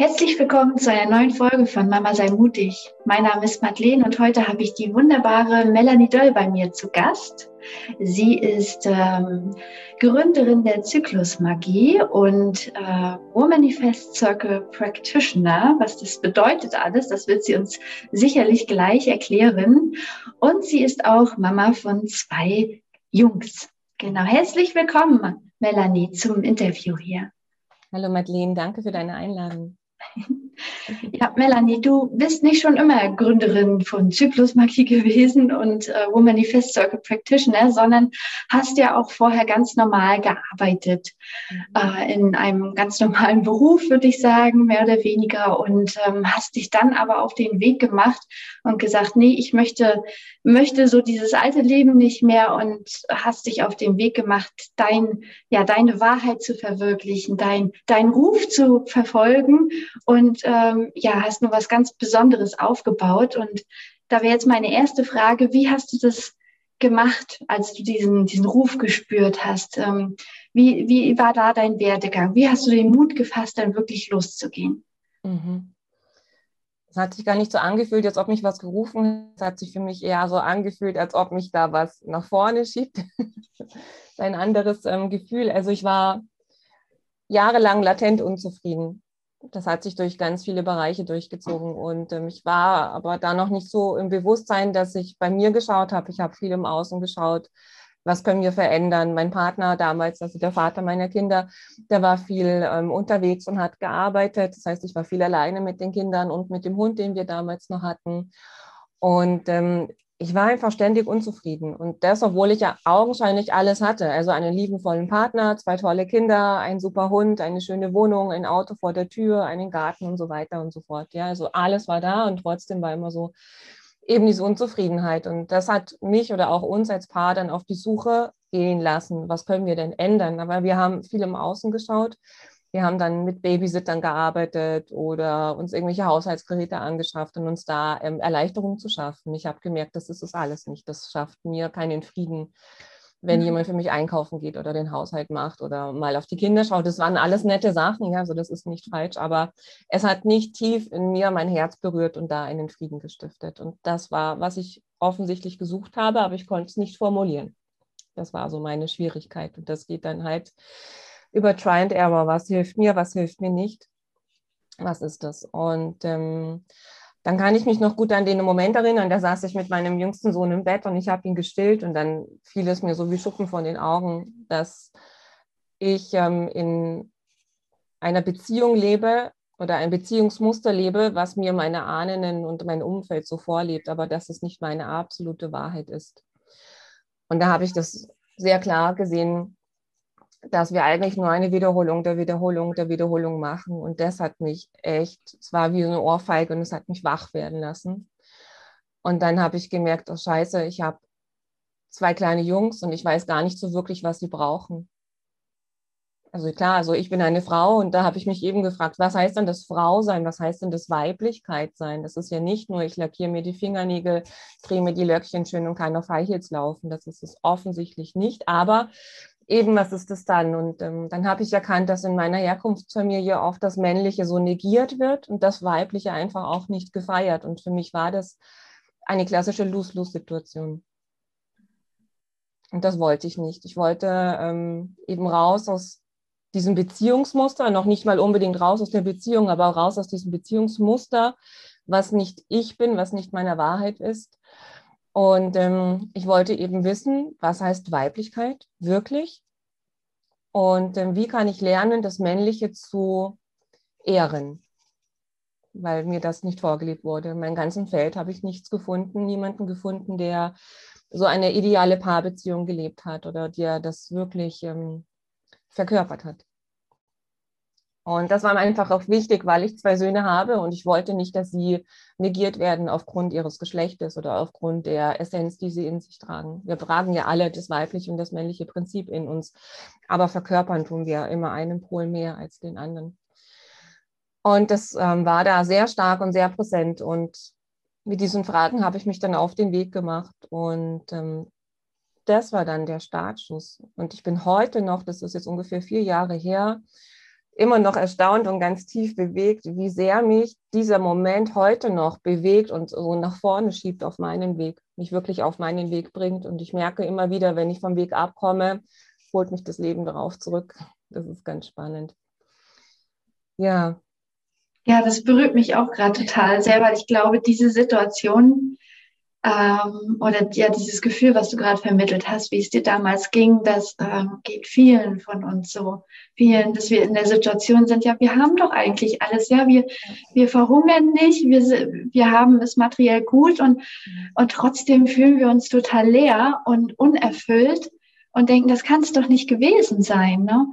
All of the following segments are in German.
Herzlich willkommen zu einer neuen Folge von Mama sei mutig. Mein Name ist Madeleine und heute habe ich die wunderbare Melanie Döll bei mir zu Gast. Sie ist ähm, Gründerin der Zyklusmagie und äh, Womanifest Circle Practitioner. Was das bedeutet alles, das wird sie uns sicherlich gleich erklären. Und sie ist auch Mama von zwei Jungs. Genau, herzlich willkommen, Melanie, zum Interview hier. Hallo Madeleine, danke für deine Einladung. Ja, Melanie, du bist nicht schon immer Gründerin von Zyklusmagie gewesen und äh, Womanifest Circle Practitioner, sondern hast ja auch vorher ganz normal gearbeitet, mhm. äh, in einem ganz normalen Beruf, würde ich sagen, mehr oder weniger, und ähm, hast dich dann aber auf den Weg gemacht und gesagt, nee, ich möchte, möchte so dieses alte Leben nicht mehr und hast dich auf den Weg gemacht, dein, ja, deine Wahrheit zu verwirklichen, dein, dein Ruf zu verfolgen und ähm, ja, hast nur was ganz Besonderes aufgebaut. Und da wäre jetzt meine erste Frage, wie hast du das gemacht, als du diesen, diesen Ruf gespürt hast? Ähm, wie, wie war da dein Werdegang? Wie hast du den Mut gefasst, dann wirklich loszugehen? Mhm. Es hat sich gar nicht so angefühlt, als ob mich was gerufen hat. Es hat sich für mich eher so angefühlt, als ob mich da was nach vorne schiebt. Ein anderes ähm, Gefühl. Also ich war jahrelang latent unzufrieden das hat sich durch ganz viele Bereiche durchgezogen. Und ähm, ich war aber da noch nicht so im Bewusstsein, dass ich bei mir geschaut habe. Ich habe viel im Außen geschaut. Was können wir verändern? Mein Partner damals, also der Vater meiner Kinder, der war viel ähm, unterwegs und hat gearbeitet. Das heißt, ich war viel alleine mit den Kindern und mit dem Hund, den wir damals noch hatten. Und ähm, ich war einfach ständig unzufrieden. Und das, obwohl ich ja augenscheinlich alles hatte. Also einen liebenvollen Partner, zwei tolle Kinder, einen super Hund, eine schöne Wohnung, ein Auto vor der Tür, einen Garten und so weiter und so fort. Ja, also alles war da und trotzdem war immer so eben diese Unzufriedenheit. Und das hat mich oder auch uns als Paar dann auf die Suche gehen lassen. Was können wir denn ändern? Aber wir haben viel im Außen geschaut wir haben dann mit Babysittern gearbeitet oder uns irgendwelche Haushaltsgeräte angeschafft und uns da ähm, Erleichterungen zu schaffen. Ich habe gemerkt, das ist es alles nicht. Das schafft mir keinen Frieden, wenn mhm. jemand für mich einkaufen geht oder den Haushalt macht oder mal auf die Kinder schaut. Das waren alles nette Sachen, ja, also das ist nicht falsch, aber es hat nicht tief in mir mein Herz berührt und da einen Frieden gestiftet. Und das war, was ich offensichtlich gesucht habe, aber ich konnte es nicht formulieren. Das war so meine Schwierigkeit. Und das geht dann halt über Try and Error. Was hilft mir, was hilft mir nicht? Was ist das? Und ähm, dann kann ich mich noch gut an den Moment erinnern, da saß ich mit meinem jüngsten Sohn im Bett und ich habe ihn gestillt und dann fiel es mir so wie Schuppen von den Augen, dass ich ähm, in einer Beziehung lebe oder ein Beziehungsmuster lebe, was mir meine Ahnen und mein Umfeld so vorlebt, aber dass es nicht meine absolute Wahrheit ist. Und da habe ich das sehr klar gesehen, dass wir eigentlich nur eine Wiederholung der Wiederholung der Wiederholung machen. Und das hat mich echt, es war wie eine Ohrfeige und es hat mich wach werden lassen. Und dann habe ich gemerkt, oh scheiße, ich habe zwei kleine Jungs und ich weiß gar nicht so wirklich, was sie brauchen. Also klar, also ich bin eine Frau und da habe ich mich eben gefragt, was heißt denn das Frau sein? Was heißt denn das Weiblichkeit sein? Das ist ja nicht nur, ich lackiere mir die Fingernägel, drehe mir die Löckchen schön und kann auf High Heels laufen. Das ist es offensichtlich nicht. Aber eben, was ist das dann? Und ähm, dann habe ich erkannt, dass in meiner Herkunftsfamilie oft das Männliche so negiert wird und das Weibliche einfach auch nicht gefeiert. Und für mich war das eine klassische Lose-Lose-Situation. Und das wollte ich nicht. Ich wollte ähm, eben raus aus diesem Beziehungsmuster, noch nicht mal unbedingt raus aus der Beziehung, aber raus aus diesem Beziehungsmuster, was nicht ich bin, was nicht meine Wahrheit ist und ähm, ich wollte eben wissen, was heißt Weiblichkeit wirklich? Und ähm, wie kann ich lernen, das Männliche zu ehren? Weil mir das nicht vorgelebt wurde. In meinem ganzen Feld habe ich nichts gefunden, niemanden gefunden, der so eine ideale Paarbeziehung gelebt hat oder der das wirklich ähm, verkörpert hat. Und das war mir einfach auch wichtig, weil ich zwei Söhne habe und ich wollte nicht, dass sie negiert werden aufgrund ihres Geschlechtes oder aufgrund der Essenz, die sie in sich tragen. Wir tragen ja alle das weibliche und das männliche Prinzip in uns, aber verkörpern tun wir immer einen Pol mehr als den anderen. Und das ähm, war da sehr stark und sehr präsent. Und mit diesen Fragen habe ich mich dann auf den Weg gemacht. Und ähm, das war dann der Startschuss. Und ich bin heute noch, das ist jetzt ungefähr vier Jahre her, immer noch erstaunt und ganz tief bewegt, wie sehr mich dieser Moment heute noch bewegt und so nach vorne schiebt auf meinen Weg, mich wirklich auf meinen Weg bringt. Und ich merke immer wieder, wenn ich vom Weg abkomme, holt mich das Leben darauf zurück. Das ist ganz spannend. Ja. Ja, das berührt mich auch gerade total sehr, weil ich glaube, diese Situation ähm, oder ja, dieses Gefühl, was du gerade vermittelt hast, wie es dir damals ging, das ähm, geht vielen von uns so. Vielen, dass wir in der Situation sind, ja, wir haben doch eigentlich alles, ja, wir, wir verhungern nicht, wir, wir haben es materiell gut und, und trotzdem fühlen wir uns total leer und unerfüllt und denken, das kann es doch nicht gewesen sein. Ne?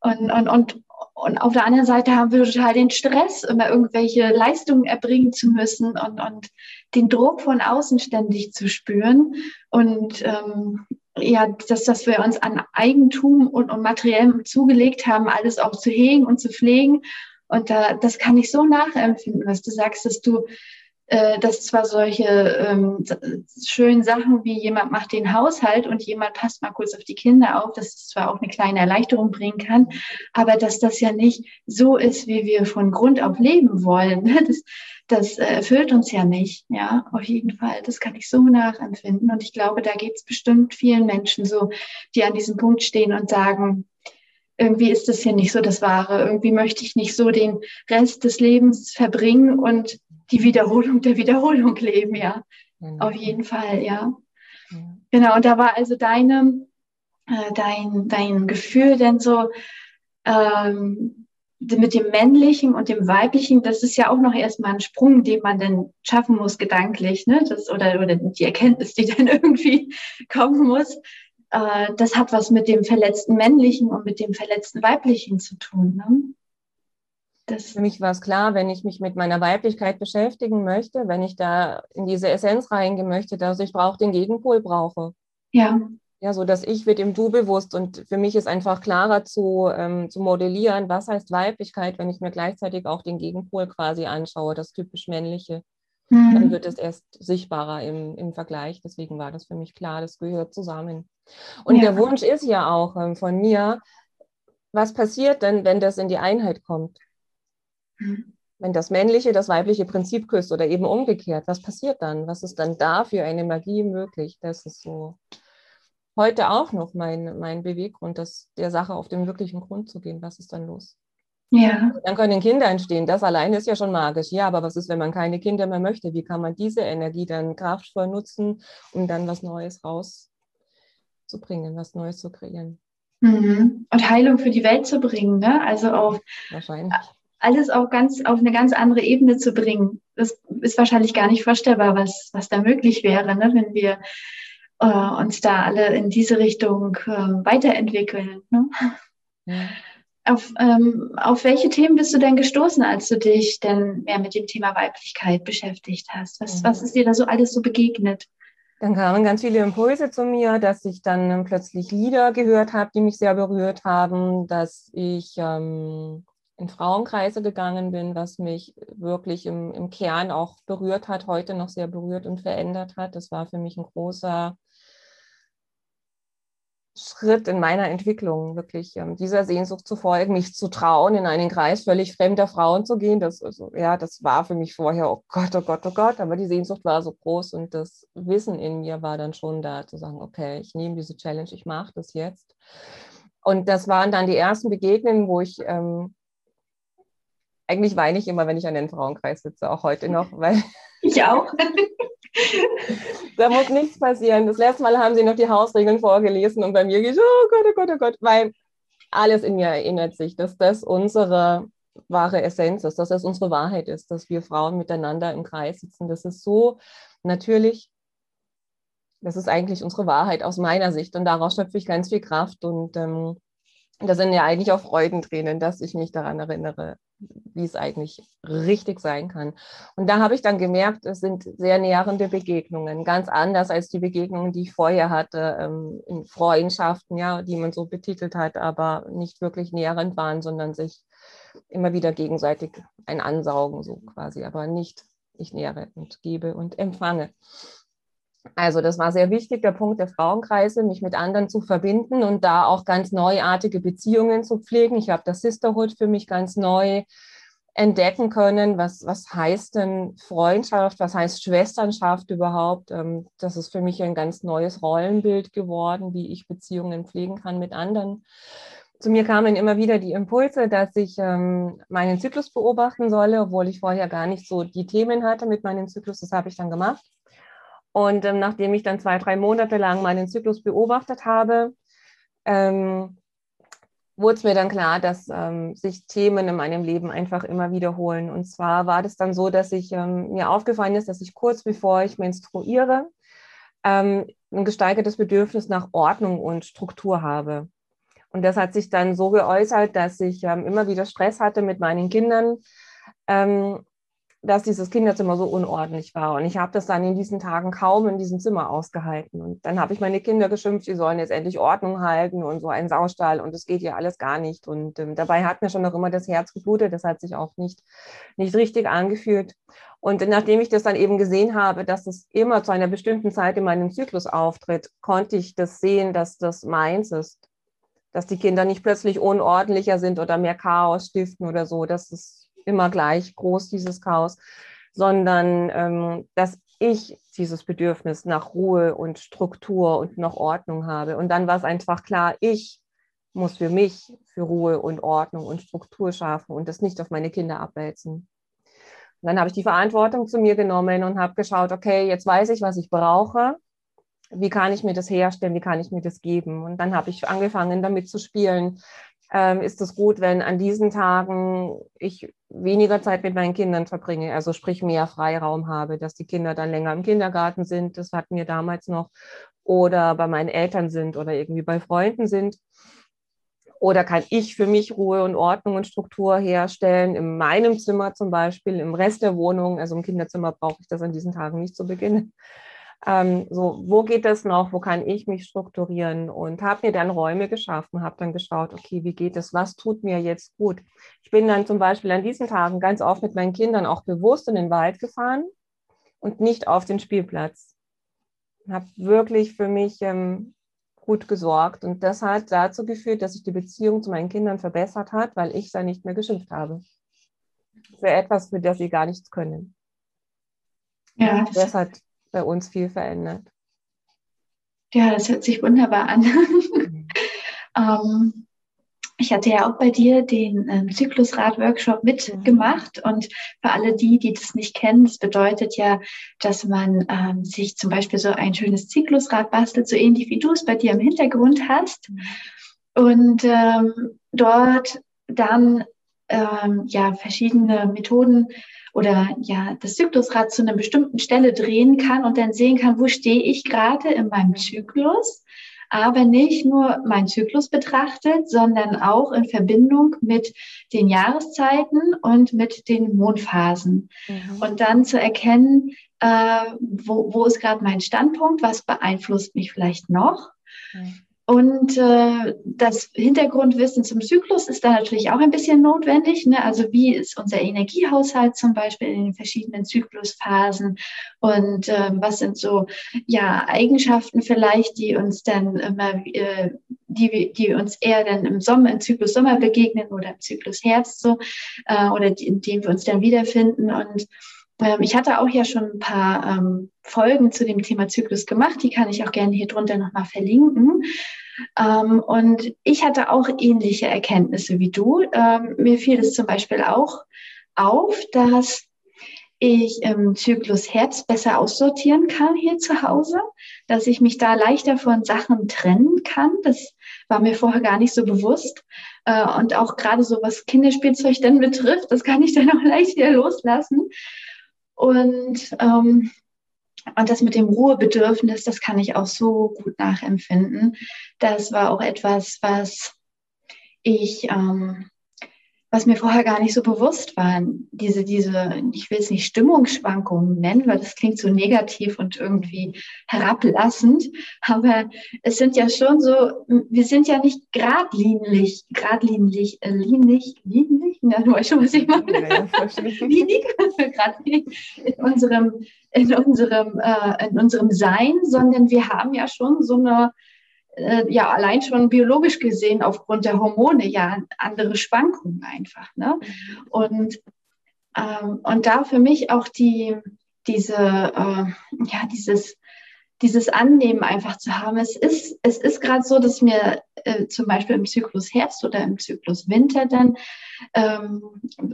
Und, und, und und auf der anderen Seite haben wir total den Stress, immer irgendwelche Leistungen erbringen zu müssen und, und den Druck von außen ständig zu spüren. Und ähm, ja, dass, dass wir uns an Eigentum und, und Materiellem zugelegt haben, alles auch zu hegen und zu pflegen. Und da, das kann ich so nachempfinden, was du sagst, dass du dass zwar solche ähm, schönen Sachen wie jemand macht den Haushalt und jemand passt mal kurz auf die Kinder auf, dass es zwar auch eine kleine Erleichterung bringen kann, aber dass das ja nicht so ist, wie wir von Grund auf leben wollen. Das, das erfüllt uns ja nicht, ja, auf jeden Fall. Das kann ich so nachempfinden. Und ich glaube, da geht es bestimmt vielen Menschen so, die an diesem Punkt stehen und sagen, irgendwie ist das hier nicht so das Wahre. Irgendwie möchte ich nicht so den Rest des Lebens verbringen und die Wiederholung der Wiederholung leben, ja. Mhm. Auf jeden Fall, ja. Mhm. Genau, und da war also deine, äh, dein, dein Gefühl denn so ähm, mit dem Männlichen und dem Weiblichen, das ist ja auch noch erstmal ein Sprung, den man dann schaffen muss, gedanklich, ne? Das, oder, oder die Erkenntnis, die dann irgendwie kommen muss. Äh, das hat was mit dem verletzten Männlichen und mit dem verletzten Weiblichen zu tun. Ne? Das Für mich war es klar, wenn ich mich mit meiner Weiblichkeit beschäftigen möchte, wenn ich da in diese Essenz reingehen möchte, dass ich brauche den Gegenpol brauche. Ja. Ja, so dass ich wird im Du bewusst und für mich ist einfach klarer zu, ähm, zu modellieren, was heißt Weiblichkeit, wenn ich mir gleichzeitig auch den Gegenpol quasi anschaue, das typisch männliche. Mhm. Dann wird es erst sichtbarer im, im Vergleich. Deswegen war das für mich klar, das gehört zusammen. Und ja. der Wunsch ist ja auch ähm, von mir, was passiert denn, wenn das in die Einheit kommt? Wenn das männliche das weibliche Prinzip küsst oder eben umgekehrt, was passiert dann? Was ist dann da für eine Magie möglich? Das ist so heute auch noch mein, mein Beweggrund, das, der Sache auf den wirklichen Grund zu gehen. Was ist dann los? Ja. Dann können Kinder entstehen. Das alleine ist ja schon magisch. Ja, aber was ist, wenn man keine Kinder mehr möchte? Wie kann man diese Energie dann kraftvoll nutzen, um dann was Neues rauszubringen, was Neues zu kreieren? Mhm. Und Heilung für die Welt zu bringen, ne? Also auf Wahrscheinlich alles auch ganz auf eine ganz andere Ebene zu bringen. Das ist wahrscheinlich gar nicht vorstellbar, was, was da möglich wäre, ne, wenn wir äh, uns da alle in diese Richtung äh, weiterentwickeln. Ne? Ja. Auf, ähm, auf welche Themen bist du denn gestoßen, als du dich denn mehr mit dem Thema Weiblichkeit beschäftigt hast? Was, mhm. was ist dir da so alles so begegnet? Dann kamen ganz viele Impulse zu mir, dass ich dann plötzlich Lieder gehört habe, die mich sehr berührt haben, dass ich ähm, in Frauenkreise gegangen bin, was mich wirklich im, im Kern auch berührt hat, heute noch sehr berührt und verändert hat. Das war für mich ein großer Schritt in meiner Entwicklung, wirklich ähm, dieser Sehnsucht zu folgen, mich zu trauen, in einen Kreis völlig fremder Frauen zu gehen. Das, also, ja, das war für mich vorher, oh Gott, oh Gott, oh Gott, aber die Sehnsucht war so groß und das Wissen in mir war dann schon da, zu sagen, okay, ich nehme diese Challenge, ich mache das jetzt. Und das waren dann die ersten Begegnungen, wo ich ähm, eigentlich weine ich immer, wenn ich an den Frauenkreis sitze, auch heute noch, weil. Ich auch. da muss nichts passieren. Das letzte Mal haben sie noch die Hausregeln vorgelesen und bei mir geht, oh Gott, oh Gott, oh Gott, weil alles in mir erinnert sich, dass das unsere wahre Essenz ist, dass das unsere Wahrheit ist, dass wir Frauen miteinander im Kreis sitzen. Das ist so natürlich, das ist eigentlich unsere Wahrheit aus meiner Sicht und daraus schöpfe ich ganz viel Kraft und ähm, das sind ja eigentlich auch Freudentränen, dass ich mich daran erinnere, wie es eigentlich richtig sein kann. Und da habe ich dann gemerkt, es sind sehr nährende Begegnungen, ganz anders als die Begegnungen, die ich vorher hatte, ähm, in Freundschaften, ja, die man so betitelt hat, aber nicht wirklich nährend waren, sondern sich immer wieder gegenseitig ein Ansaugen, so quasi, aber nicht ich nähere und gebe und empfange. Also das war sehr wichtig, der Punkt der Frauenkreise, mich mit anderen zu verbinden und da auch ganz neuartige Beziehungen zu pflegen. Ich habe das Sisterhood für mich ganz neu entdecken können, was, was heißt denn Freundschaft, was heißt Schwesternschaft überhaupt. Ähm, das ist für mich ein ganz neues Rollenbild geworden, wie ich Beziehungen pflegen kann mit anderen. Zu mir kamen immer wieder die Impulse, dass ich ähm, meinen Zyklus beobachten solle, obwohl ich vorher gar nicht so die Themen hatte mit meinem Zyklus. Das habe ich dann gemacht. Und ähm, nachdem ich dann zwei, drei Monate lang meinen Zyklus beobachtet habe, ähm, wurde es mir dann klar, dass ähm, sich Themen in meinem Leben einfach immer wiederholen. Und zwar war das dann so, dass ich ähm, mir aufgefallen ist, dass ich kurz bevor ich menstruiere ähm, ein gesteigertes Bedürfnis nach Ordnung und Struktur habe. Und das hat sich dann so geäußert, dass ich ähm, immer wieder Stress hatte mit meinen Kindern, ähm, dass dieses Kinderzimmer so unordentlich war. Und ich habe das dann in diesen Tagen kaum in diesem Zimmer ausgehalten. Und dann habe ich meine Kinder geschimpft, sie sollen jetzt endlich Ordnung halten und so einen Saustall und das geht ja alles gar nicht. Und ähm, dabei hat mir schon noch immer das Herz geblutet. Das hat sich auch nicht, nicht richtig angefühlt. Und nachdem ich das dann eben gesehen habe, dass es immer zu einer bestimmten Zeit in meinem Zyklus auftritt, konnte ich das sehen, dass das meins ist. Dass die Kinder nicht plötzlich unordentlicher sind oder mehr Chaos stiften oder so. Das ist immer gleich groß, dieses Chaos, sondern ähm, dass ich dieses Bedürfnis nach Ruhe und Struktur und nach Ordnung habe. Und dann war es einfach klar, ich muss für mich für Ruhe und Ordnung und Struktur schaffen und das nicht auf meine Kinder abwälzen. Und dann habe ich die Verantwortung zu mir genommen und habe geschaut, okay, jetzt weiß ich, was ich brauche. Wie kann ich mir das herstellen? Wie kann ich mir das geben? Und dann habe ich angefangen, damit zu spielen, ähm, ist es gut, wenn an diesen Tagen ich weniger Zeit mit meinen Kindern verbringe, also sprich mehr Freiraum habe, dass die Kinder dann länger im Kindergarten sind, das hatten wir damals noch, oder bei meinen Eltern sind oder irgendwie bei Freunden sind. Oder kann ich für mich Ruhe und Ordnung und Struktur herstellen, in meinem Zimmer zum Beispiel, im Rest der Wohnung, also im Kinderzimmer brauche ich das an diesen Tagen nicht zu beginnen. Ähm, so, wo geht das noch? Wo kann ich mich strukturieren? Und habe mir dann Räume geschaffen, habe dann geschaut, okay, wie geht es? Was tut mir jetzt gut? Ich bin dann zum Beispiel an diesen Tagen ganz oft mit meinen Kindern auch bewusst in den Wald gefahren und nicht auf den Spielplatz. Habe wirklich für mich ähm, gut gesorgt. Und das hat dazu geführt, dass sich die Beziehung zu meinen Kindern verbessert hat, weil ich da nicht mehr geschimpft habe. Für etwas, für das sie gar nichts können. Ja, das, hat bei uns viel verändert. Ja, das hört sich wunderbar an. Mhm. ähm, ich hatte ja auch bei dir den ähm, Zyklusrad-Workshop mitgemacht und für alle die, die das nicht kennen, das bedeutet ja, dass man ähm, sich zum Beispiel so ein schönes Zyklusrad bastelt, so ähnlich wie du es bei dir im Hintergrund hast mhm. und ähm, dort dann ähm, ja verschiedene Methoden oder ja das Zyklusrad zu einer bestimmten Stelle drehen kann und dann sehen kann, wo stehe ich gerade in meinem Zyklus, aber nicht nur meinen Zyklus betrachtet, sondern auch in Verbindung mit den Jahreszeiten und mit den Mondphasen. Mhm. Und dann zu erkennen, äh, wo, wo ist gerade mein Standpunkt, was beeinflusst mich vielleicht noch. Mhm. Und äh, das Hintergrundwissen zum Zyklus ist da natürlich auch ein bisschen notwendig. Ne? Also wie ist unser Energiehaushalt zum Beispiel in den verschiedenen Zyklusphasen und äh, was sind so ja Eigenschaften vielleicht, die uns dann immer, äh, die, die uns eher dann im Sommer, im Zyklus Sommer begegnen oder im Zyklus Herbst so äh, oder die, in denen wir uns dann wiederfinden und ich hatte auch ja schon ein paar ähm, Folgen zu dem Thema Zyklus gemacht. Die kann ich auch gerne hier drunter nochmal verlinken. Ähm, und ich hatte auch ähnliche Erkenntnisse wie du. Ähm, mir fiel es zum Beispiel auch auf, dass ich im Zyklus Herbst besser aussortieren kann hier zu Hause, dass ich mich da leichter von Sachen trennen kann. Das war mir vorher gar nicht so bewusst. Äh, und auch gerade so was Kinderspielzeug dann betrifft, das kann ich dann auch leicht wieder loslassen. Und, ähm, und das mit dem Ruhebedürfnis, das kann ich auch so gut nachempfinden. Das war auch etwas, was ich ähm, was mir vorher gar nicht so bewusst war. Diese, diese, ich will es nicht Stimmungsschwankungen nennen, weil das klingt so negativ und irgendwie herablassend. Aber es sind ja schon so, wir sind ja nicht geradlinig, geradlinig, äh, linig, linig, ja, du weißt schon, was ich meine. Ja, linig, geradlinig in unserem, in unserem, äh, in unserem Sein, sondern wir haben ja schon so eine, äh, ja allein schon biologisch gesehen aufgrund der Hormone ja andere Schwankungen einfach. Ne? Und, ähm, und da für mich auch die, diese, äh, ja, dieses, dieses Annehmen einfach zu haben. Es ist, es ist gerade so, dass mir äh, zum Beispiel im Zyklus Herbst oder im Zyklus Winter dann ähm,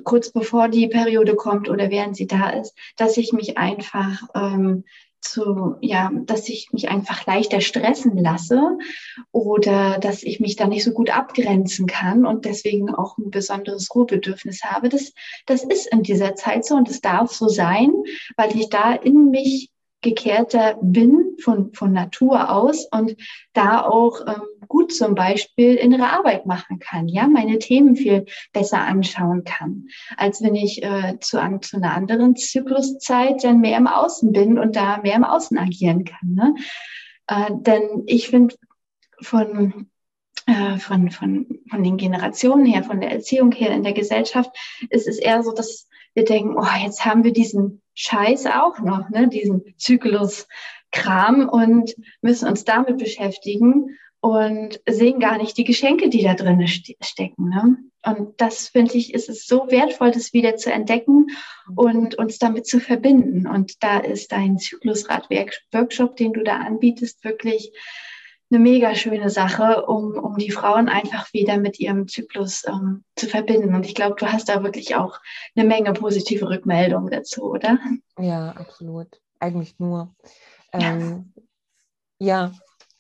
kurz bevor die Periode kommt oder während sie da ist, dass ich mich einfach ähm, zu, ja, dass ich mich einfach leichter stressen lasse oder dass ich mich da nicht so gut abgrenzen kann und deswegen auch ein besonderes Ruhebedürfnis habe. Das, das ist in dieser Zeit so und es darf so sein, weil ich da in mich gekehrter bin von, von Natur aus und da auch ähm, gut zum Beispiel innere Arbeit machen kann, ja, meine Themen viel besser anschauen kann, als wenn ich äh, zu, an, zu einer anderen Zykluszeit dann mehr im Außen bin und da mehr im Außen agieren kann. Ne? Äh, denn ich finde von äh, von, von, von den Generationen her, von der Erziehung her in der Gesellschaft, ist es eher so, dass wir denken, oh, jetzt haben wir diesen Scheiß auch noch, ne, diesen Zyklus-Kram und müssen uns damit beschäftigen und sehen gar nicht die Geschenke, die da drin ste stecken. Ne? Und das finde ich, ist es so wertvoll, das wieder zu entdecken und uns damit zu verbinden. Und da ist dein Zyklusrad-Workshop, den du da anbietest, wirklich eine mega schöne Sache, um, um die Frauen einfach wieder mit ihrem Zyklus ähm, zu verbinden. Und ich glaube, du hast da wirklich auch eine Menge positive Rückmeldungen dazu, oder? Ja, absolut. Eigentlich nur. Ähm, ja. ja,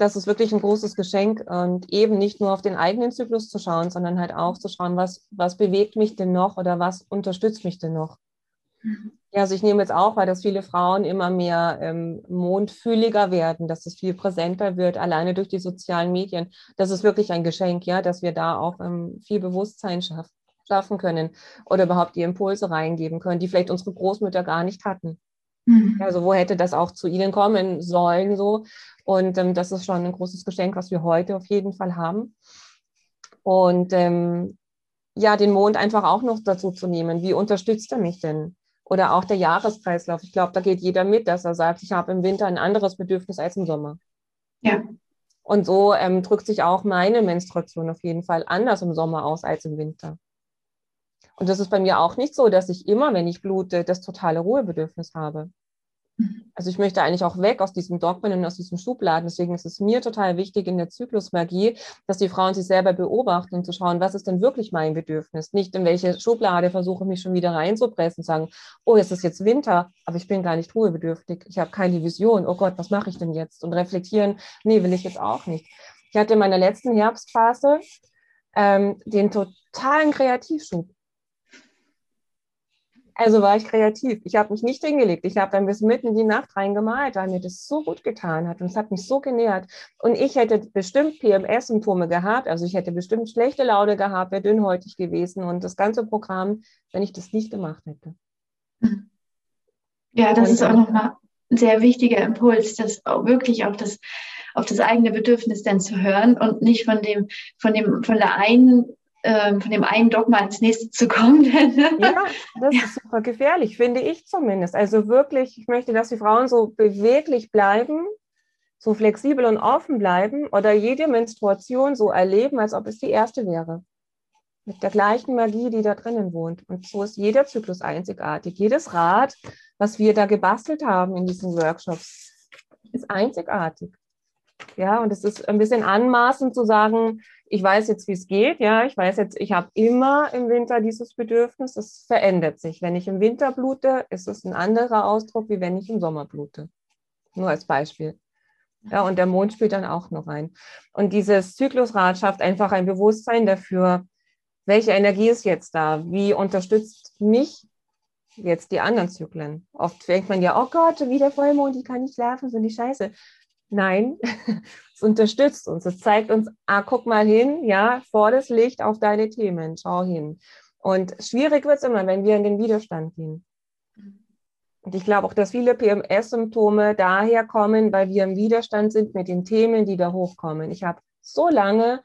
das ist wirklich ein großes Geschenk und eben nicht nur auf den eigenen Zyklus zu schauen, sondern halt auch zu schauen, was, was bewegt mich denn noch oder was unterstützt mich denn noch. Mhm. Ja, also ich nehme jetzt auch, weil dass viele Frauen immer mehr ähm, mondfühliger werden, dass es viel präsenter wird, alleine durch die sozialen Medien. Das ist wirklich ein Geschenk, ja, dass wir da auch ähm, viel Bewusstsein schaffen können oder überhaupt die Impulse reingeben können, die vielleicht unsere Großmütter gar nicht hatten. Mhm. Also wo hätte das auch zu ihnen kommen sollen so? Und ähm, das ist schon ein großes Geschenk, was wir heute auf jeden Fall haben. Und ähm, ja, den Mond einfach auch noch dazu zu nehmen. Wie unterstützt er mich denn? Oder auch der Jahreskreislauf. Ich glaube, da geht jeder mit, dass er sagt, ich habe im Winter ein anderes Bedürfnis als im Sommer. Ja. Und so ähm, drückt sich auch meine Menstruation auf jeden Fall anders im Sommer aus als im Winter. Und das ist bei mir auch nicht so, dass ich immer, wenn ich blute, das totale Ruhebedürfnis habe. Also ich möchte eigentlich auch weg aus diesem Dogmen und aus diesem Schubladen. Deswegen ist es mir total wichtig in der Zyklusmagie, dass die Frauen sich selber beobachten und zu schauen, was ist denn wirklich mein Bedürfnis? Nicht in welche Schublade versuche ich mich schon wieder reinzupressen und sagen, oh, es ist jetzt Winter, aber ich bin gar nicht ruhebedürftig. Ich habe keine Vision. Oh Gott, was mache ich denn jetzt? Und reflektieren, nee, will ich jetzt auch nicht. Ich hatte in meiner letzten Herbstphase ähm, den totalen Kreativschub. Also war ich kreativ. Ich habe mich nicht hingelegt. Ich habe dann bis mitten in die Nacht reingemalt, weil mir das so gut getan hat und es hat mich so genährt. Und ich hätte bestimmt PMS-Symptome gehabt, also ich hätte bestimmt schlechte Laune gehabt, wäre dünnhäutig gewesen und das ganze Programm, wenn ich das nicht gemacht hätte. Ja, das und, ist auch nochmal ein sehr wichtiger Impuls, das auch wirklich auf das auf das eigene Bedürfnis dann zu hören und nicht von dem, von dem, von der einen ähm, von dem einen Dogma ins nächste zu kommen. ja, das ja. ist super gefährlich, finde ich zumindest. Also wirklich, ich möchte, dass die Frauen so beweglich bleiben, so flexibel und offen bleiben oder jede Menstruation so erleben, als ob es die erste wäre. Mit der gleichen Magie, die da drinnen wohnt. Und so ist jeder Zyklus einzigartig. Jedes Rad, was wir da gebastelt haben in diesen Workshops, ist einzigartig. Ja, und es ist ein bisschen anmaßend zu sagen, ich weiß jetzt, wie es geht. Ja, ich weiß jetzt, ich habe immer im Winter dieses Bedürfnis. Es verändert sich. Wenn ich im Winter blute, ist es ein anderer Ausdruck, wie wenn ich im Sommer blute. Nur als Beispiel. Ja, und der Mond spielt dann auch noch rein. Und dieses Zyklusrad schafft einfach ein Bewusstsein dafür, welche Energie ist jetzt da? Wie unterstützt mich jetzt die anderen Zyklen? Oft denkt man ja, oh Gott, wieder Vollmond, ich kann nicht schlafen, so die Scheiße. Nein, es unterstützt uns. Es zeigt uns, ah, guck mal hin, ja, vor das Licht auf deine Themen, schau hin. Und schwierig wird es immer, wenn wir in den Widerstand gehen. Und ich glaube auch, dass viele PMS-Symptome daher kommen, weil wir im Widerstand sind mit den Themen, die da hochkommen. Ich habe so lange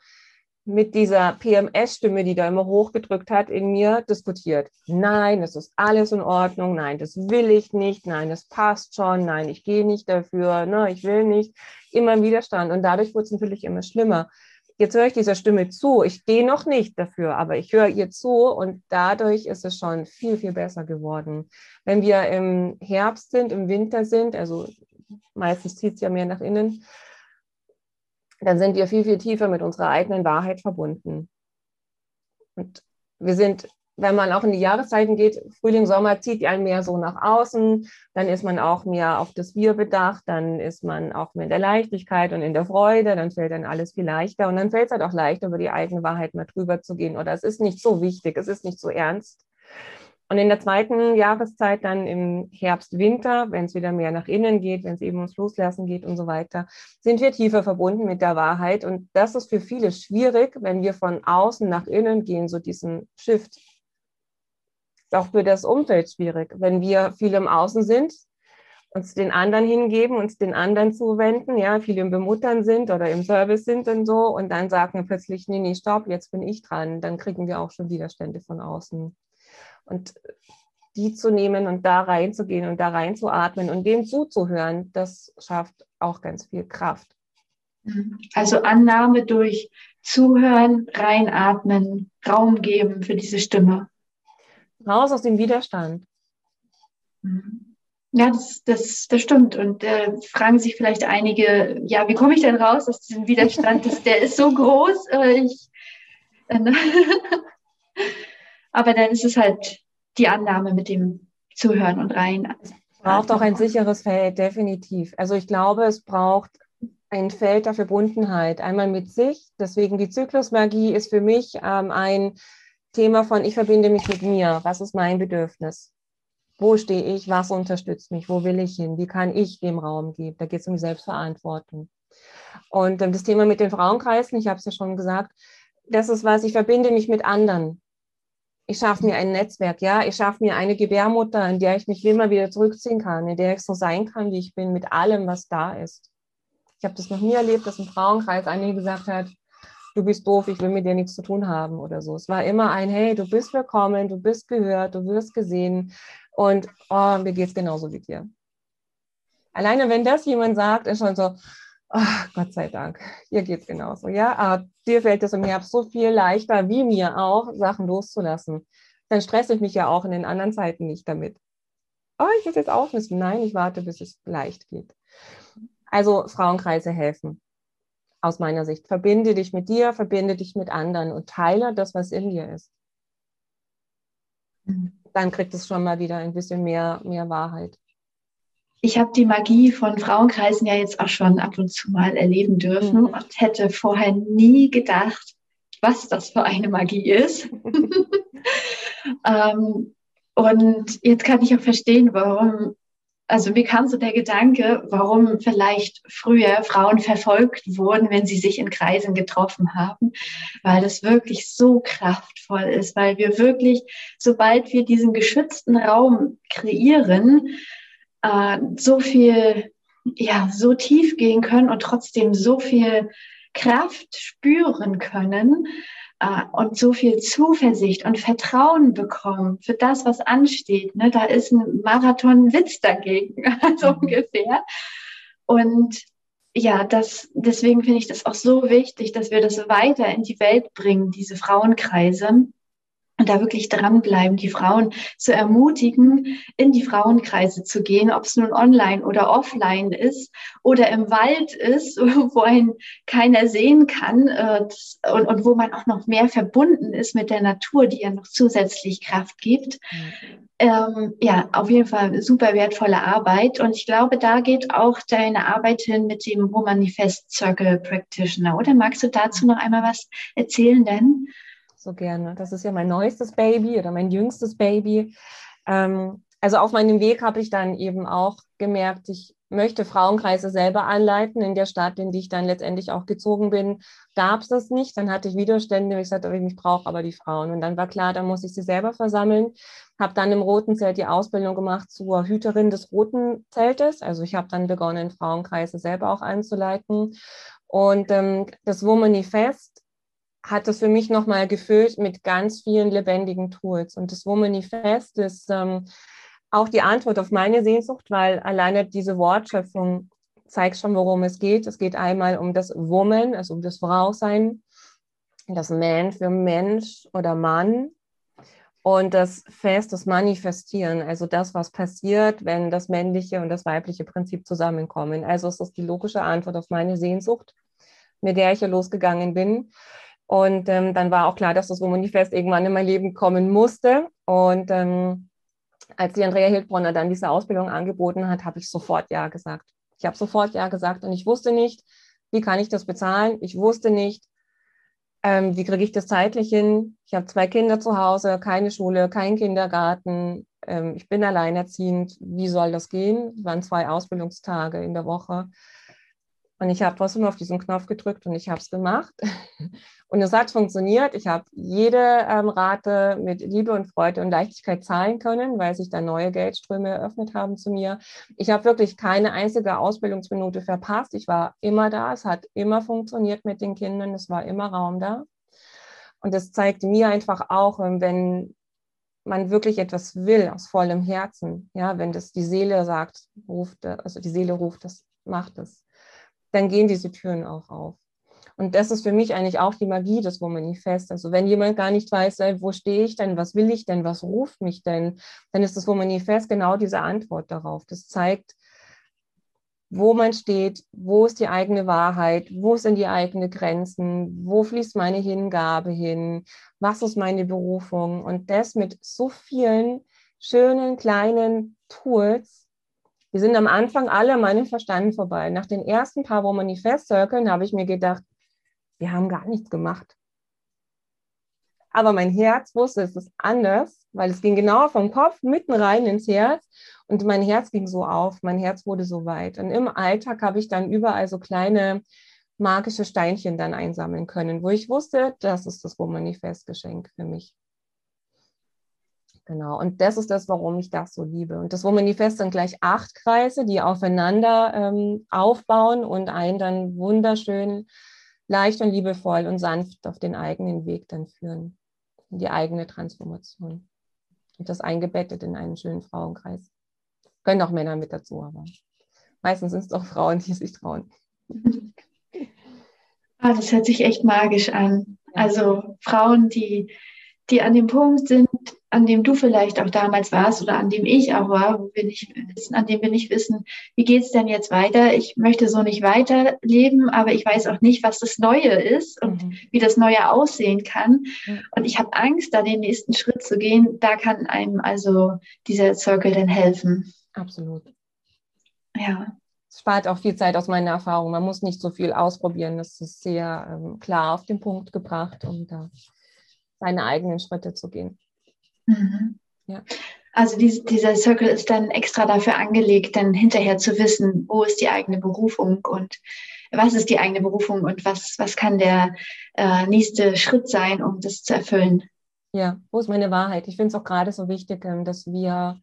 mit dieser PMS-Stimme, die da immer hochgedrückt hat, in mir diskutiert. Nein, das ist alles in Ordnung. Nein, das will ich nicht. Nein, das passt schon. Nein, ich gehe nicht dafür. Ne, ich will nicht. Immer im Widerstand. Und dadurch wurde es natürlich immer schlimmer. Jetzt höre ich dieser Stimme zu. Ich stehe noch nicht dafür, aber ich höre ihr zu und dadurch ist es schon viel, viel besser geworden. Wenn wir im Herbst sind, im Winter sind, also meistens zieht es ja mehr nach innen, dann sind wir viel, viel tiefer mit unserer eigenen Wahrheit verbunden. Und wir sind, wenn man auch in die Jahreszeiten geht, Frühling, Sommer zieht einen mehr so nach außen, dann ist man auch mehr auf das Wir bedacht, dann ist man auch mehr in der Leichtigkeit und in der Freude, dann fällt dann alles viel leichter und dann fällt es halt auch leichter, über die eigene Wahrheit mal drüber zu gehen oder es ist nicht so wichtig, es ist nicht so ernst. Und in der zweiten Jahreszeit, dann im Herbst, Winter, wenn es wieder mehr nach innen geht, wenn es eben ums Loslassen geht und so weiter, sind wir tiefer verbunden mit der Wahrheit. Und das ist für viele schwierig, wenn wir von außen nach innen gehen, so diesen Shift. Ist auch für das Umfeld schwierig, wenn wir viel im Außen sind, uns den anderen hingeben, uns den anderen zuwenden, ja, viel im Bemuttern sind oder im Service sind und so und dann sagen plötzlich, nee, nee, stopp, jetzt bin ich dran, dann kriegen wir auch schon Widerstände von außen. Und die zu nehmen und da reinzugehen und da reinzuatmen und dem zuzuhören, das schafft auch ganz viel Kraft. Also Annahme durch Zuhören, reinatmen, Raum geben für diese Stimme. Raus aus dem Widerstand. Ja, das, das, das stimmt. Und äh, fragen sich vielleicht einige, ja, wie komme ich denn raus aus diesem Widerstand? Das, der ist so groß. Äh, ich, äh, ne? Aber dann ist es halt die Annahme mit dem Zuhören und rein. Es braucht auch ein sicheres Feld, definitiv. Also ich glaube, es braucht ein Feld der Verbundenheit, einmal mit sich. Deswegen die Zyklusmagie ist für mich ähm, ein Thema von, ich verbinde mich mit mir. Was ist mein Bedürfnis? Wo stehe ich? Was unterstützt mich? Wo will ich hin? Wie kann ich dem Raum geben? Da geht es um die Selbstverantwortung. Und ähm, das Thema mit den Frauenkreisen, ich habe es ja schon gesagt, das ist was, ich verbinde mich mit anderen ich schaffe mir ein Netzwerk, ja, ich schaffe mir eine Gebärmutter, in der ich mich immer wieder zurückziehen kann, in der ich so sein kann, wie ich bin, mit allem, was da ist. Ich habe das noch nie erlebt, dass ein Frauenkreis eine gesagt hat, du bist doof, ich will mit dir nichts zu tun haben oder so. Es war immer ein, hey, du bist willkommen, du bist gehört, du wirst gesehen und oh, mir geht es genauso wie dir. Alleine wenn das jemand sagt, ist schon so, Ach, Gott sei Dank, geht es genauso. Ja, aber dir fällt es im Herbst so viel leichter, wie mir auch, Sachen loszulassen. Dann stresse ich mich ja auch in den anderen Zeiten nicht damit. Oh, ich muss jetzt aufmischen. Nein, ich warte, bis es leicht geht. Also Frauenkreise helfen. Aus meiner Sicht. Verbinde dich mit dir, verbinde dich mit anderen und teile das, was in dir ist. Mhm. Dann kriegt es schon mal wieder ein bisschen mehr, mehr Wahrheit ich habe die Magie von Frauenkreisen ja jetzt auch schon ab und zu mal erleben dürfen mhm. und hätte vorher nie gedacht, was das für eine Magie ist. ähm, und jetzt kann ich auch verstehen, warum, also mir kam so der Gedanke, warum vielleicht früher Frauen verfolgt wurden, wenn sie sich in Kreisen getroffen haben, weil das wirklich so kraftvoll ist, weil wir wirklich, sobald wir diesen geschützten Raum kreieren, äh, so viel, ja, so tief gehen können und trotzdem so viel Kraft spüren können äh, und so viel Zuversicht und Vertrauen bekommen für das, was ansteht. Ne? Da ist ein Marathon-Witz dagegen, so mhm. ungefähr. Und ja, das, deswegen finde ich das auch so wichtig, dass wir das weiter in die Welt bringen, diese Frauenkreise und da wirklich dranbleiben, die Frauen zu ermutigen, in die Frauenkreise zu gehen, ob es nun online oder offline ist oder im Wald ist, wo ein keiner sehen kann äh, und, und wo man auch noch mehr verbunden ist mit der Natur, die ja noch zusätzlich Kraft gibt. Ähm, ja, auf jeden Fall super wertvolle Arbeit. Und ich glaube, da geht auch deine Arbeit hin mit dem Romanifest Circle Practitioner. Oder magst du dazu noch einmal was erzählen denn? So gerne. Das ist ja mein neuestes Baby oder mein jüngstes Baby. Ähm, also auf meinem Weg habe ich dann eben auch gemerkt, ich möchte Frauenkreise selber anleiten. In der Stadt, in die ich dann letztendlich auch gezogen bin, gab es das nicht. Dann hatte ich Widerstände. Ich sagte, ich brauche aber die Frauen. Und dann war klar, dann muss ich sie selber versammeln. Habe dann im Roten Zelt die Ausbildung gemacht zur Hüterin des Roten Zeltes. Also ich habe dann begonnen, Frauenkreise selber auch anzuleiten. Und ähm, das Womanifest hat es für mich nochmal gefüllt mit ganz vielen lebendigen Tools. Und das Womanifest ist ähm, auch die Antwort auf meine Sehnsucht, weil alleine diese Wortschöpfung zeigt schon, worum es geht. Es geht einmal um das Woman, also um das Frausein, das Man für Mensch oder Mann und das Fest, das Manifestieren, also das, was passiert, wenn das männliche und das weibliche Prinzip zusammenkommen. Also es ist die logische Antwort auf meine Sehnsucht, mit der ich hier losgegangen bin. Und ähm, dann war auch klar, dass das Womanifest irgendwann in mein Leben kommen musste. Und ähm, als die Andrea Hildbronner dann diese Ausbildung angeboten hat, habe ich sofort Ja gesagt. Ich habe sofort Ja gesagt und ich wusste nicht, wie kann ich das bezahlen. Ich wusste nicht, ähm, wie kriege ich das zeitlich hin. Ich habe zwei Kinder zu Hause, keine Schule, kein Kindergarten. Ähm, ich bin alleinerziehend. Wie soll das gehen? Es waren zwei Ausbildungstage in der Woche. Und ich habe trotzdem auf diesen Knopf gedrückt und ich habe es gemacht. Und es hat funktioniert. Ich habe jede ähm, Rate mit Liebe und Freude und Leichtigkeit zahlen können, weil sich da neue Geldströme eröffnet haben zu mir. Ich habe wirklich keine einzige Ausbildungsminute verpasst. Ich war immer da. Es hat immer funktioniert mit den Kindern. Es war immer Raum da. Und das zeigt mir einfach auch, ähm, wenn man wirklich etwas will aus vollem Herzen, ja, wenn das die Seele sagt, ruft, also die Seele ruft, das macht es dann gehen diese Türen auch auf. Und das ist für mich eigentlich auch die Magie des Womanifest. Also wenn jemand gar nicht weiß, wo stehe ich denn, was will ich denn, was ruft mich denn, dann ist das Womanifest genau diese Antwort darauf. Das zeigt, wo man steht, wo ist die eigene Wahrheit, wo sind die eigenen Grenzen, wo fließt meine Hingabe hin, was ist meine Berufung. Und das mit so vielen schönen kleinen Tools, die sind am Anfang alle an meinem Verstand vorbei. Nach den ersten paar Womanifest-Circlen habe ich mir gedacht, wir haben gar nichts gemacht. Aber mein Herz wusste, es ist anders, weil es ging genau vom Kopf mitten rein ins Herz und mein Herz ging so auf, mein Herz wurde so weit. Und im Alltag habe ich dann überall so kleine magische Steinchen dann einsammeln können, wo ich wusste, das ist das Womanifest-Geschenk für mich. Genau, und das ist das, warum ich das so liebe. Und das Womanifest sind gleich acht Kreise, die aufeinander ähm, aufbauen und einen dann wunderschön, leicht und liebevoll und sanft auf den eigenen Weg dann führen, in die eigene Transformation. Und das eingebettet in einen schönen Frauenkreis. Können auch Männer mit dazu, aber meistens sind es doch Frauen, die sich trauen. Ah, das hört sich echt magisch an. Also Frauen, die, die an dem Punkt sind, an dem du vielleicht auch damals warst oder an dem ich auch war, wo wir nicht wissen, an dem wir nicht wissen, wie geht's denn jetzt weiter? Ich möchte so nicht weiterleben, aber ich weiß auch nicht, was das Neue ist und mhm. wie das Neue aussehen kann. Mhm. Und ich habe Angst, da den nächsten Schritt zu gehen. Da kann einem also dieser Circle dann helfen. Absolut. Ja. Es spart auch viel Zeit aus meiner Erfahrung. Man muss nicht so viel ausprobieren. Das ist sehr ähm, klar auf den Punkt gebracht, um da seine eigenen Schritte zu gehen. Mhm. Ja. Also dies, dieser Circle ist dann extra dafür angelegt, dann hinterher zu wissen, wo ist die eigene Berufung und was ist die eigene Berufung und was, was kann der äh, nächste Schritt sein, um das zu erfüllen. Ja, wo ist meine Wahrheit? Ich finde es auch gerade so wichtig, ähm, dass wir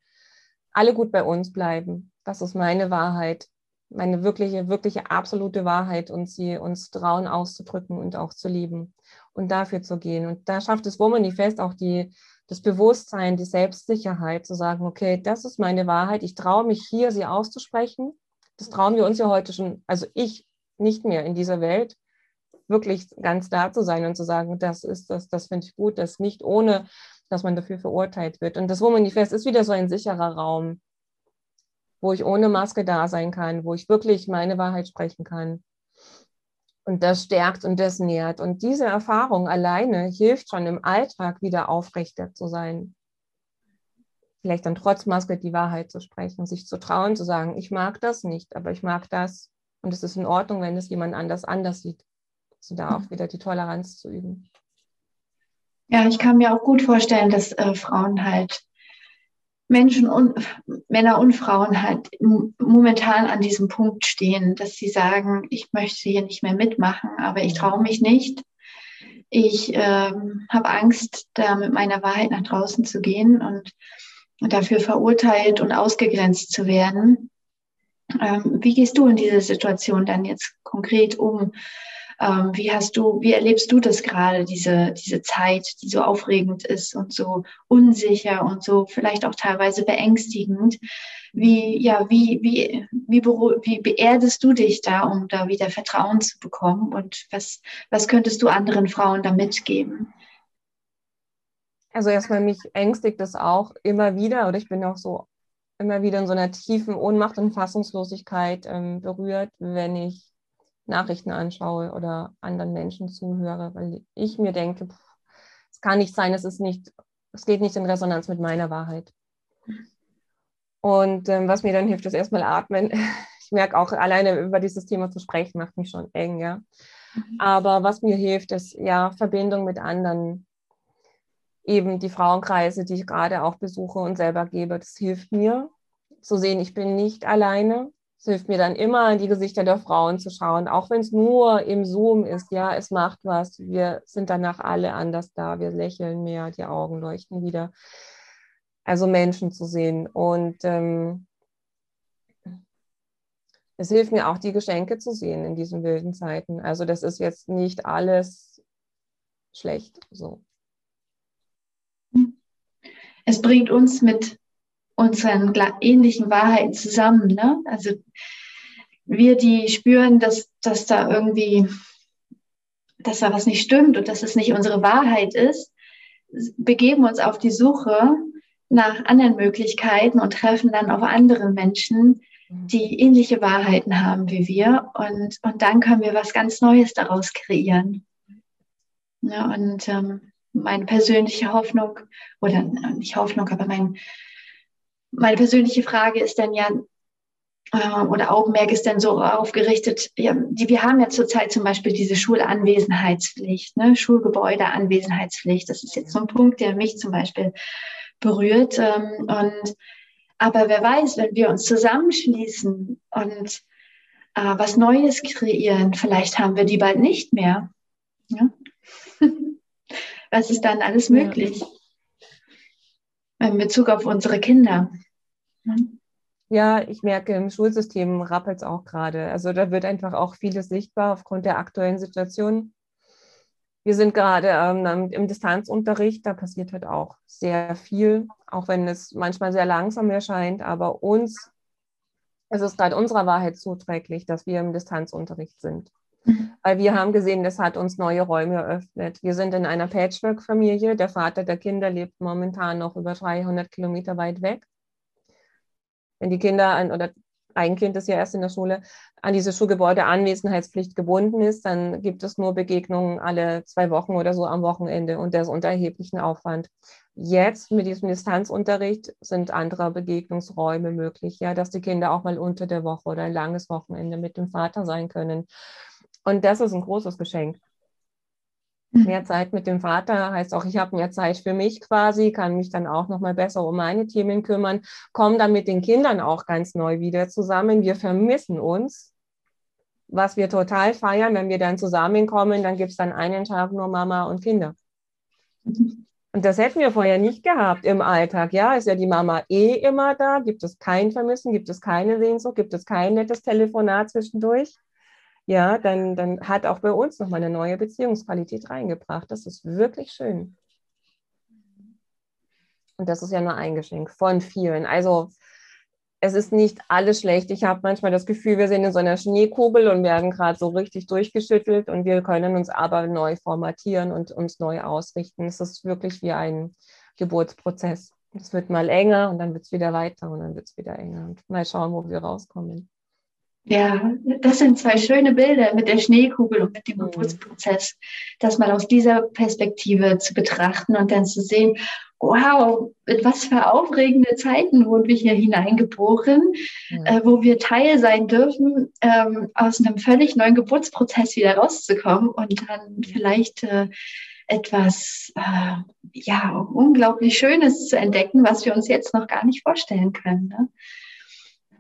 alle gut bei uns bleiben. Das ist meine Wahrheit, meine wirkliche, wirkliche, absolute Wahrheit und sie uns trauen auszudrücken und auch zu lieben und dafür zu gehen. Und da schafft das Womanifest auch die, das Bewusstsein, die Selbstsicherheit, zu sagen, okay, das ist meine Wahrheit, ich traue mich hier, sie auszusprechen. Das trauen wir uns ja heute schon, also ich nicht mehr in dieser Welt, wirklich ganz da zu sein und zu sagen, das ist das, das finde ich gut, das nicht ohne, dass man dafür verurteilt wird. Und das Womanifest ist wieder so ein sicherer Raum, wo ich ohne Maske da sein kann, wo ich wirklich meine Wahrheit sprechen kann. Und das stärkt und das nährt. Und diese Erfahrung alleine hilft schon im Alltag wieder aufrechter zu sein. Vielleicht dann trotz Maske die Wahrheit zu sprechen, sich zu trauen, zu sagen, ich mag das nicht, aber ich mag das. Und es ist in Ordnung, wenn es jemand anders anders sieht. Also da auch wieder die Toleranz zu üben. Ja, ich kann mir auch gut vorstellen, dass äh, Frauen halt Menschen und Männer und Frauen halt momentan an diesem Punkt stehen, dass sie sagen, ich möchte hier nicht mehr mitmachen, aber ich traue mich nicht. Ich ähm, habe Angst, da mit meiner Wahrheit nach draußen zu gehen und, dafür verurteilt und ausgegrenzt zu werden. Ähm, wie gehst du in diese Situation dann jetzt konkret um? Ähm, wie hast du, wie erlebst du das gerade, diese, diese Zeit, die so aufregend ist und so unsicher und so vielleicht auch teilweise beängstigend? Wie, ja, wie, wie, wie, wie beerdest du dich da, um da wieder Vertrauen zu bekommen? Und was, was könntest du anderen Frauen da mitgeben? Also erstmal mich ängstigt es auch immer wieder, oder ich bin auch so immer wieder in so einer tiefen Ohnmacht und Fassungslosigkeit ähm, berührt, wenn ich Nachrichten anschaue oder anderen Menschen zuhöre, weil ich mir denke, es kann nicht sein, es ist nicht, es geht nicht in Resonanz mit meiner Wahrheit. Und ähm, was mir dann hilft, ist erstmal atmen. Ich merke auch, alleine über dieses Thema zu sprechen, macht mich schon eng, ja. Mhm. Aber was mir hilft, ist ja Verbindung mit anderen. Eben die Frauenkreise, die ich gerade auch besuche und selber gebe, das hilft mir zu sehen, ich bin nicht alleine. Es hilft mir dann immer, in die Gesichter der Frauen zu schauen, auch wenn es nur im Zoom ist. Ja, es macht was. Wir sind danach alle anders da. Wir lächeln mehr, die Augen leuchten wieder. Also Menschen zu sehen. Und ähm, es hilft mir auch, die Geschenke zu sehen in diesen wilden Zeiten. Also das ist jetzt nicht alles schlecht. So. Es bringt uns mit unseren ähnlichen Wahrheiten zusammen. Ne? Also wir, die spüren, dass, dass da irgendwie, dass da was nicht stimmt und dass es nicht unsere Wahrheit ist, begeben uns auf die Suche nach anderen Möglichkeiten und treffen dann auf andere Menschen, die ähnliche Wahrheiten haben wie wir. Und, und dann können wir was ganz Neues daraus kreieren. Ja, und ähm, meine persönliche Hoffnung, oder nicht Hoffnung, aber mein, meine persönliche Frage ist dann ja, äh, oder Augenmerk ist dann so aufgerichtet, ja, die, wir haben ja zurzeit zum Beispiel diese Schulanwesenheitspflicht, ne? Schulgebäudeanwesenheitspflicht. Das ist jetzt so ein Punkt, der mich zum Beispiel berührt. Ähm, und aber wer weiß, wenn wir uns zusammenschließen und äh, was Neues kreieren, vielleicht haben wir die bald nicht mehr. Ja? was ist dann alles möglich? Ja in Bezug auf unsere Kinder. Ja, ich merke, im Schulsystem rappelt es auch gerade. Also da wird einfach auch vieles sichtbar aufgrund der aktuellen Situation. Wir sind gerade ähm, im Distanzunterricht, da passiert halt auch sehr viel, auch wenn es manchmal sehr langsam erscheint. Aber uns, es ist gerade unserer Wahrheit zuträglich, dass wir im Distanzunterricht sind. Weil wir haben gesehen, das hat uns neue Räume eröffnet. Wir sind in einer Patchwork-Familie. Der Vater der Kinder lebt momentan noch über 300 Kilometer weit weg. Wenn die Kinder an, oder ein Kind ist ja erst in der Schule, an diese Schulgebäude Anwesenheitspflicht gebunden ist, dann gibt es nur Begegnungen alle zwei Wochen oder so am Wochenende und das unter erheblichen Aufwand. Jetzt mit diesem Distanzunterricht sind andere Begegnungsräume möglich, ja, dass die Kinder auch mal unter der Woche oder ein langes Wochenende mit dem Vater sein können. Und das ist ein großes Geschenk. Mhm. Mehr Zeit mit dem Vater heißt auch, ich habe mehr Zeit für mich quasi, kann mich dann auch noch mal besser um meine Themen kümmern, komme dann mit den Kindern auch ganz neu wieder zusammen. Wir vermissen uns, was wir total feiern, wenn wir dann zusammenkommen, dann gibt es dann einen Tag nur Mama und Kinder. Und das hätten wir vorher nicht gehabt im Alltag. Ja, ist ja die Mama eh immer da, gibt es kein Vermissen, gibt es keine Sehnsucht, gibt es kein nettes Telefonat zwischendurch ja, dann, dann hat auch bei uns nochmal eine neue Beziehungsqualität reingebracht. Das ist wirklich schön. Und das ist ja nur ein Geschenk von vielen. Also es ist nicht alles schlecht. Ich habe manchmal das Gefühl, wir sind in so einer Schneekugel und werden gerade so richtig durchgeschüttelt und wir können uns aber neu formatieren und uns neu ausrichten. Es ist wirklich wie ein Geburtsprozess. Es wird mal enger und dann wird es wieder weiter und dann wird es wieder enger. Und mal schauen, wo wir rauskommen. Ja, das sind zwei schöne Bilder mit der Schneekugel und mit dem mhm. Geburtsprozess, das mal aus dieser Perspektive zu betrachten und dann zu sehen, wow, mit was für aufregende Zeiten wurden wir hier hineingeboren, ja. äh, wo wir Teil sein dürfen, ähm, aus einem völlig neuen Geburtsprozess wieder rauszukommen und dann vielleicht äh, etwas äh, ja unglaublich Schönes zu entdecken, was wir uns jetzt noch gar nicht vorstellen können. Ne?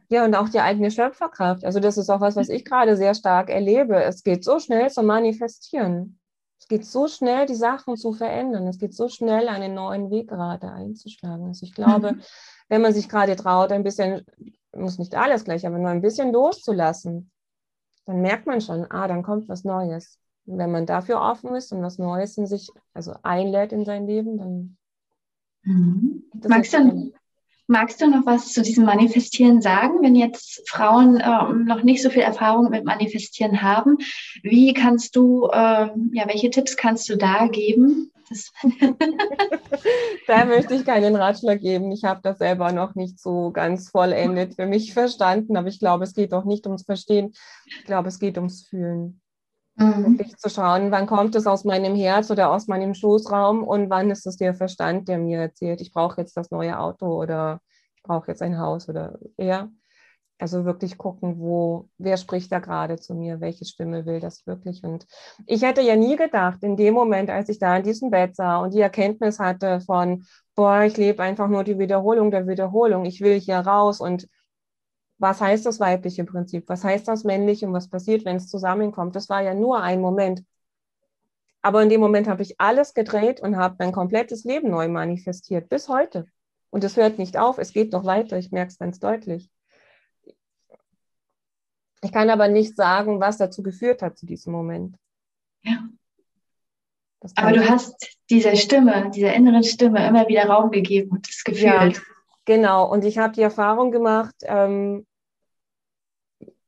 Ja, und auch die eigene Schöpferkraft. Also das ist auch was, was ich gerade sehr stark erlebe. Es geht so schnell zu manifestieren. Es geht so schnell, die Sachen zu verändern. Es geht so schnell, einen neuen Weg gerade einzuschlagen. Also ich glaube, mhm. wenn man sich gerade traut, ein bisschen, muss nicht alles gleich, aber nur ein bisschen loszulassen, dann merkt man schon, ah, dann kommt was Neues. Und wenn man dafür offen ist und was Neues in sich, also einlädt in sein Leben, dann. Mhm. Magst, du, magst du noch was zu diesem Manifestieren sagen, wenn jetzt Frauen äh, noch nicht so viel Erfahrung mit Manifestieren haben? Wie kannst du, äh, ja, welche Tipps kannst du da geben? da möchte ich keinen Ratschlag geben. Ich habe das selber noch nicht so ganz vollendet für mich verstanden, aber ich glaube, es geht auch nicht ums Verstehen. Ich glaube, es geht ums Fühlen. Mhm. Zu schauen, wann kommt es aus meinem Herz oder aus meinem Schoßraum und wann ist es der Verstand, der mir erzählt, ich brauche jetzt das neue Auto oder ich brauche jetzt ein Haus oder eher. Also wirklich gucken, wo, wer spricht da gerade zu mir, welche Stimme will das wirklich. Und ich hätte ja nie gedacht, in dem Moment, als ich da in diesem Bett sah und die Erkenntnis hatte von, boah, ich lebe einfach nur die Wiederholung der Wiederholung, ich will hier raus und was heißt das weibliche Prinzip? Was heißt das männliche und was passiert, wenn es zusammenkommt? Das war ja nur ein Moment. Aber in dem Moment habe ich alles gedreht und habe mein komplettes Leben neu manifestiert, bis heute. Und es hört nicht auf, es geht noch weiter, ich merke es ganz deutlich. Ich kann aber nicht sagen, was dazu geführt hat zu diesem Moment. Ja. Aber du hast dieser Stimme, dieser inneren Stimme immer wieder Raum gegeben und das Gefühl. Ja, genau. Und ich habe die Erfahrung gemacht, ähm,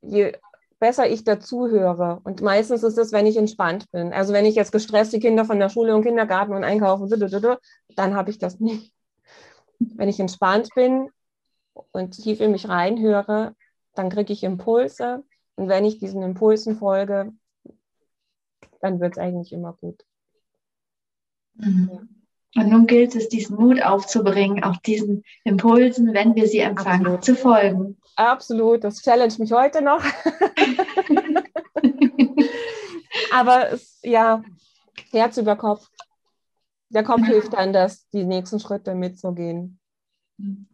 je besser ich dazuhöre, und meistens ist es, wenn ich entspannt bin. Also wenn ich jetzt gestresst die Kinder von der Schule und Kindergarten und einkaufe, dann habe ich das nicht. Wenn ich entspannt bin und tief in mich reinhöre, dann kriege ich Impulse. Und wenn ich diesen Impulsen folge, dann wird es eigentlich immer gut. Mhm. Und nun gilt es, diesen Mut aufzubringen, auch diesen Impulsen, wenn wir sie empfangen, Absolut. zu folgen. Absolut, das challenge mich heute noch. Aber es, ja, Herz über Kopf. Der Kopf hilft dann, dass die nächsten Schritte mitzugehen. Mhm.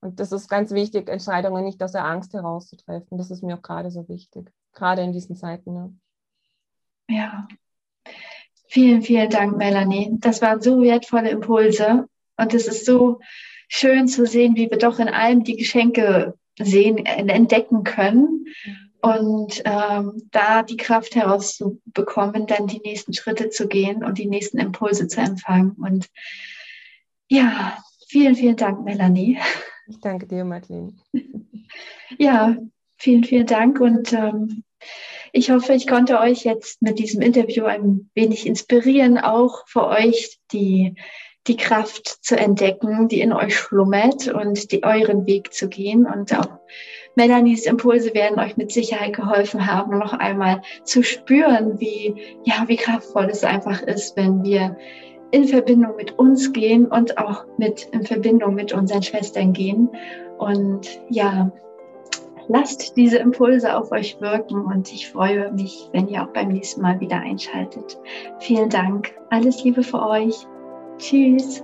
Und das ist ganz wichtig, Entscheidungen nicht aus der Angst herauszutreffen. Das ist mir auch gerade so wichtig, gerade in diesen Zeiten. Ne? Ja. Vielen, vielen Dank, Melanie. Das waren so wertvolle Impulse. Und es ist so schön zu sehen, wie wir doch in allem die Geschenke sehen, entdecken können. Und ähm, da die Kraft herauszubekommen, dann die nächsten Schritte zu gehen und die nächsten Impulse zu empfangen. Und ja, vielen, vielen Dank, Melanie. Ich danke dir, Madeleine. Ja, vielen, vielen Dank und ähm, ich hoffe, ich konnte euch jetzt mit diesem Interview ein wenig inspirieren, auch für euch die, die Kraft zu entdecken, die in euch schlummert und die, euren Weg zu gehen. Und auch Melanies Impulse werden euch mit Sicherheit geholfen haben, noch einmal zu spüren, wie, ja, wie kraftvoll es einfach ist, wenn wir in Verbindung mit uns gehen und auch mit in Verbindung mit unseren Schwestern gehen. Und ja, lasst diese Impulse auf euch wirken und ich freue mich, wenn ihr auch beim nächsten Mal wieder einschaltet. Vielen Dank. Alles Liebe für euch. Tschüss.